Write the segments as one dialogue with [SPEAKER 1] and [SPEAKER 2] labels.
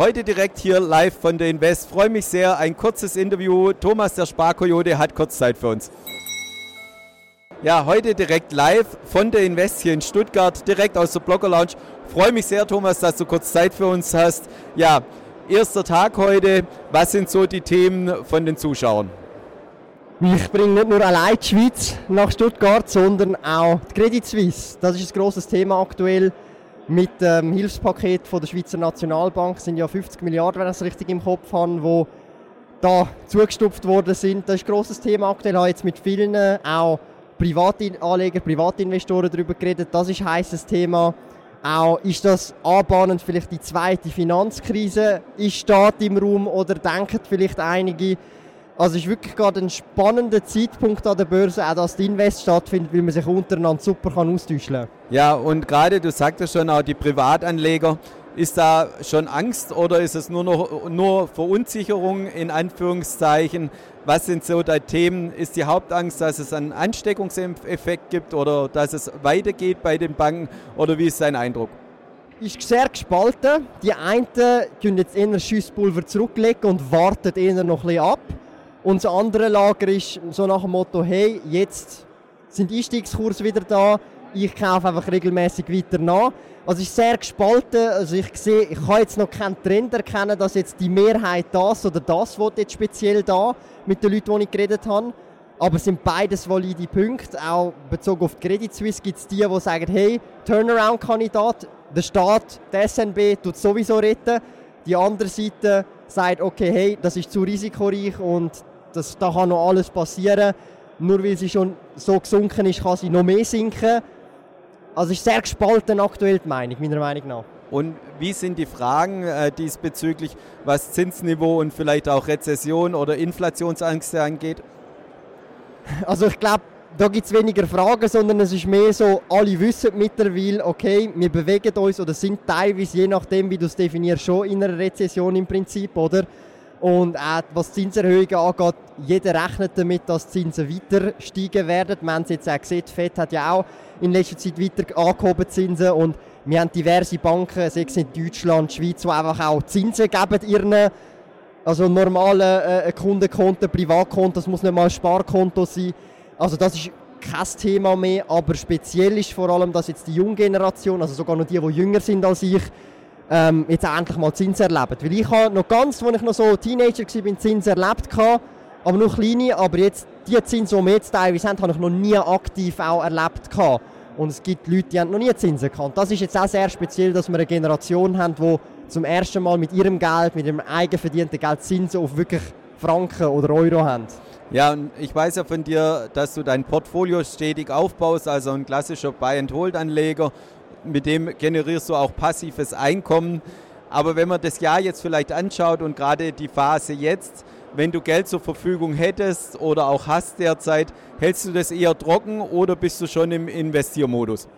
[SPEAKER 1] Heute direkt hier live von der Invest. Freue mich sehr. Ein kurzes Interview. Thomas, der Sparkoyote, hat kurz Zeit für uns. Ja, heute direkt live von der Invest hier in Stuttgart, direkt aus der Blogger Lounge. Freue mich sehr, Thomas, dass du kurz Zeit für uns hast. Ja, erster Tag heute. Was sind so die Themen von den Zuschauern?
[SPEAKER 2] Ich bringe nicht nur allein die Schweiz nach Stuttgart, sondern auch die Credit Suisse. Das ist ein grosses Thema aktuell. Mit dem Hilfspaket von der Schweizer Nationalbank sind ja 50 Milliarden, wenn ich es richtig im Kopf habe, wo da zugestupft worden sind. Das ist ein grosses Thema aktuell. Ich habe jetzt mit vielen auch Privatanleger, Privatinvestoren darüber geredet. Das ist ein heißes Thema. Auch ist das anbahnend vielleicht die zweite Finanzkrise? Ist Staat im Raum oder denken vielleicht einige, also es ist wirklich gerade ein spannender Zeitpunkt an der Börse, auch dass die Invest stattfindet, weil man sich untereinander super kann austauschen kann.
[SPEAKER 1] Ja, und gerade, du sagtest schon, auch die Privatanleger, ist da schon Angst oder ist es nur noch nur Verunsicherung in Anführungszeichen? Was sind so die Themen? Ist die Hauptangst, dass es einen Ansteckungseffekt gibt oder dass es weitergeht bei den Banken oder wie ist dein Eindruck?
[SPEAKER 2] Ist sehr gespalten. Die einen können jetzt eher Schusspulver zurücklegen und warten eher noch ein bisschen ab. Und das andere Lager ist so nach dem Motto, hey, jetzt sind Einstiegskurse wieder da, ich kaufe einfach regelmäßig weiter nach. Also es ist sehr gespalten. Also ich sehe, ich kann jetzt noch keinen Trend erkennen, dass jetzt die Mehrheit das oder das will jetzt speziell da mit den Leuten, die ich geredet habe. Aber es sind beides valide Punkte. Auch bezogen auf die Credit Suisse gibt es die, die sagen, hey, Turnaround-Kandidat, der Staat, der SNB tut sowieso retten. Die andere Seite sagt, okay, hey, das ist zu risikoreich und das, da kann noch alles passieren. Nur weil sie schon so gesunken ist, kann sie noch mehr sinken. Also ist sehr gespalten aktuell die Meinung, meiner Meinung nach.
[SPEAKER 1] Und wie sind die Fragen äh, diesbezüglich, was Zinsniveau und vielleicht auch Rezession oder Inflationsangst angeht?
[SPEAKER 2] Also ich glaube, da gibt es weniger Fragen, sondern es ist mehr so, alle wissen mittlerweile, okay, wir bewegen uns oder sind teilweise, je nachdem wie du es definierst, schon in einer Rezession im Prinzip, oder? Und auch was Zinserhöhungen angeht, jeder rechnet damit, dass die Zinsen weiter steigen werden. Wir haben es jetzt auch gesehen, die FED hat ja auch in letzter Zeit weiter angehoben Zinsen und wir haben diverse Banken, sei es in Deutschland, Schweiz, die einfach auch Zinsen geben ihren also normalen äh, Kundenkonten, Privatkonten, das muss nicht mal ein Sparkonto sein. Also das ist kein Thema mehr, aber speziell ist vor allem, dass jetzt die junge Generation, also sogar noch die, die jünger sind als ich, ähm, jetzt endlich mal Zins erlebt. Weil ich habe noch ganz, als ich noch so Teenager war, Zins erlebt, aber nur kleine, aber jetzt die Zinsen, die wir jetzt teilweise haben, habe ich noch nie aktiv auch erlebt. Und es gibt Leute, die haben noch nie Zinsen gehabt. Das ist jetzt auch sehr speziell, dass wir eine Generation haben, die zum ersten Mal mit ihrem Geld, mit ihrem eigen verdienten Geld Zinsen auf wirklich Franken oder Euro haben.
[SPEAKER 1] Ja, und ich weiß ja von dir, dass du dein Portfolio stetig aufbaust, also ein klassischer Buy-and-Hold-Anleger mit dem generierst du auch passives Einkommen. Aber wenn man das Jahr jetzt vielleicht anschaut und gerade die Phase jetzt, wenn du Geld zur Verfügung hättest oder auch hast derzeit, hältst du das eher trocken oder bist du schon im Investiermodus?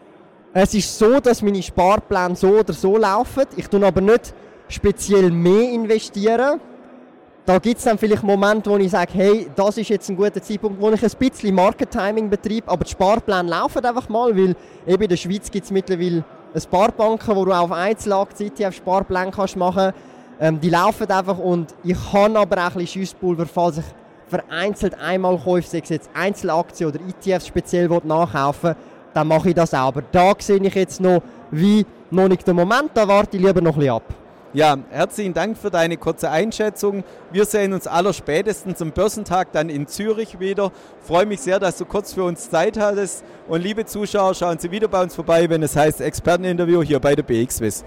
[SPEAKER 2] Es ist so, dass meine Sparpläne so oder so laufen. Ich tue aber nicht speziell mehr investieren, da gibt es dann vielleicht Momente, wo ich sage, hey, das ist jetzt ein guter Zeitpunkt, wo ich ein bisschen Market-Timing betreibe, aber die Sparpläne laufen einfach mal, weil eben in der Schweiz gibt es mittlerweile ein paar Banken, wo du auf Einzelaktien auf Sparpläne kannst machen ähm, Die laufen einfach und ich kann aber auch ein bisschen Schusspulver, falls ich vereinzelt einmal kaufe, sei es jetzt Einzelaktien oder ETFs speziell nachkaufen dann mache ich das auch. Aber da sehe ich jetzt noch, wie noch nicht der Moment, da warte ich lieber noch ein bisschen ab.
[SPEAKER 1] Ja, herzlichen Dank für deine kurze Einschätzung. Wir sehen uns aller spätestens am Börsentag dann in Zürich wieder. Freue mich sehr, dass du kurz für uns Zeit hattest. Und liebe Zuschauer, schauen Sie wieder bei uns vorbei, wenn es heißt Experteninterview hier bei der BXWIS.